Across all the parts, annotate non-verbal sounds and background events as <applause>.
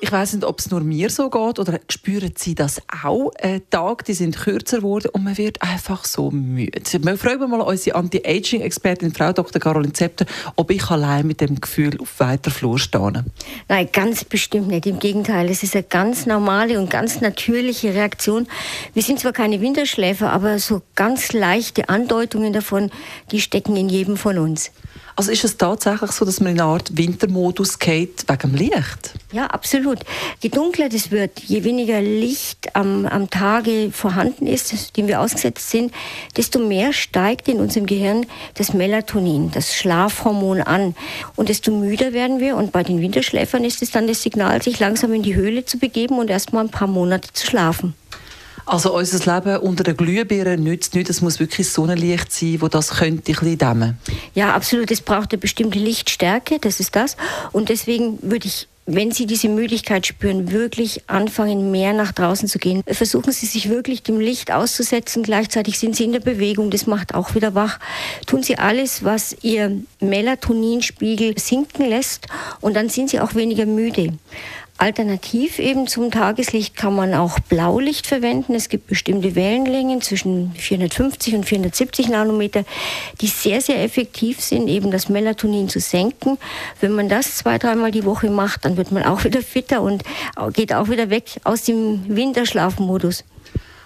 ich weiß nicht, ob es nur mir so geht oder spüren Sie das auch? Äh, Tage die sind kürzer geworden und man wird einfach so müde. Wir fragen mal unsere Anti-Aging-Expertin, Frau Dr. Caroline Zepter, ob ich allein mit dem Gefühl auf weiter Flur stehe. Nein, ganz bestimmt nicht. Im Gegenteil, es ist eine ganz normale und ganz natürliche Reaktion. Wir sind zwar keine Winterschläfer, aber so ganz leichte Andeutungen davon, die stecken in jedem von uns. Also ist es tatsächlich so, dass man in eine Art Wintermodus geht wegen dem Licht? Ja, absolut. Je dunkler das wird, je weniger Licht am, am Tage vorhanden ist, dem wir ausgesetzt sind, desto mehr steigt in unserem Gehirn das Melatonin, das Schlafhormon an. Und desto müder werden wir. Und bei den Winterschläfern ist es dann das Signal, sich langsam in die Höhle zu begeben und erst mal ein paar Monate zu schlafen. Also unser Leben unter der Glühbirne nützt nicht, es muss wirklich Sonnenlicht sein, wo das könnte ein bisschen dämmen. Ja, absolut. Es braucht eine bestimmte Lichtstärke, das ist das. Und deswegen würde ich wenn Sie diese Müdigkeit spüren, wirklich anfangen, mehr nach draußen zu gehen. Versuchen Sie sich wirklich dem Licht auszusetzen. Gleichzeitig sind Sie in der Bewegung. Das macht auch wieder wach. Tun Sie alles, was Ihr Melatoninspiegel sinken lässt. Und dann sind Sie auch weniger müde. Alternativ eben zum Tageslicht kann man auch Blaulicht verwenden. Es gibt bestimmte Wellenlängen zwischen 450 und 470 Nanometer, die sehr, sehr effektiv sind, eben das Melatonin zu senken. Wenn man das zwei, dreimal die Woche macht, dann wird man auch <laughs> wieder fitter und geht auch wieder weg aus dem Winterschlafmodus.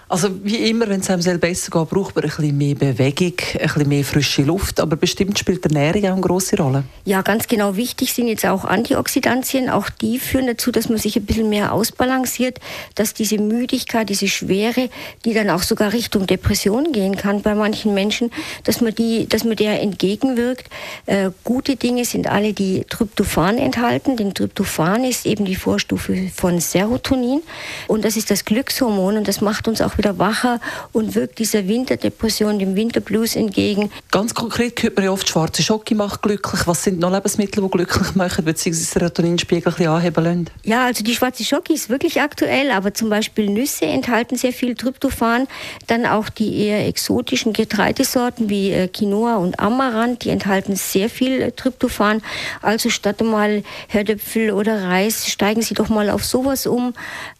Also wie immer, wenn es einem selbst besser geht, braucht man ein bisschen mehr Bewegung, ein bisschen mehr frische Luft, aber bestimmt spielt die Ernährung auch eine große Rolle. Ja, ganz genau wichtig sind jetzt auch Antioxidantien. Auch die führen dazu, dass man sich ein bisschen mehr ausbalanciert, dass diese Müdigkeit, diese Schwere, die dann auch sogar Richtung Depression gehen kann bei manchen Menschen, dass man, die, dass man der entgegenwirkt. Äh, gute Dinge sind alle, die Tryptophan enthalten. Denn Tryptophan ist eben die Vorstufe von Serotonin und das ist das Glückshormon und das macht uns auch wieder wieder wacher und wirkt dieser Winterdepression, dem Winterblues entgegen. Ganz konkret hört man ja oft, schwarze Schoki macht glücklich. Was sind noch Lebensmittel, die glücklich machen, beziehungsweise Serotoninspiegel ein bisschen anheben lassen? Ja, also die schwarze Schoki ist wirklich aktuell, aber zum Beispiel Nüsse enthalten sehr viel Tryptophan. Dann auch die eher exotischen Getreidesorten wie äh, Quinoa und Amaranth, die enthalten sehr viel äh, Tryptophan. Also statt mal Herdöpfel oder Reis, steigen Sie doch mal auf sowas um.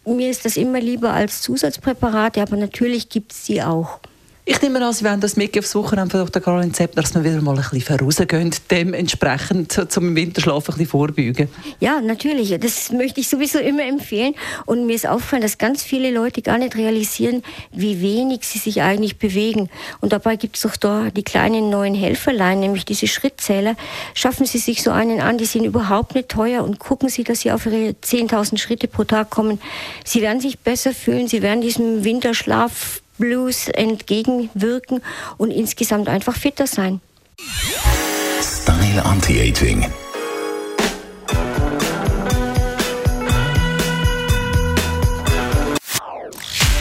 Mir ist das immer lieber als Zusatzpräparat, aber natürlich gibt es sie auch. Ich nehme an, Sie werden das mitgeben aufs Wochenende von Dr. Caroline Zepter, dass wir wieder mal ein bisschen vorausgehen, dementsprechend zum Winterschlaf ein bisschen vorbeugen. Ja, natürlich. Das möchte ich sowieso immer empfehlen. Und mir ist aufgefallen, dass ganz viele Leute gar nicht realisieren, wie wenig sie sich eigentlich bewegen. Und dabei gibt es doch da die kleinen neuen Helferlein, nämlich diese Schrittzähler. Schaffen Sie sich so einen an, die sind überhaupt nicht teuer und gucken Sie, dass Sie auf Ihre 10.000 Schritte pro Tag kommen. Sie werden sich besser fühlen, Sie werden diesem Winterschlaf Blues entgegenwirken und insgesamt einfach fitter sein. Style Anti-Aging.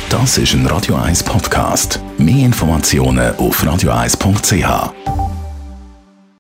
Das ist ein Radio 1 Podcast. Mehr Informationen auf radio1.ch.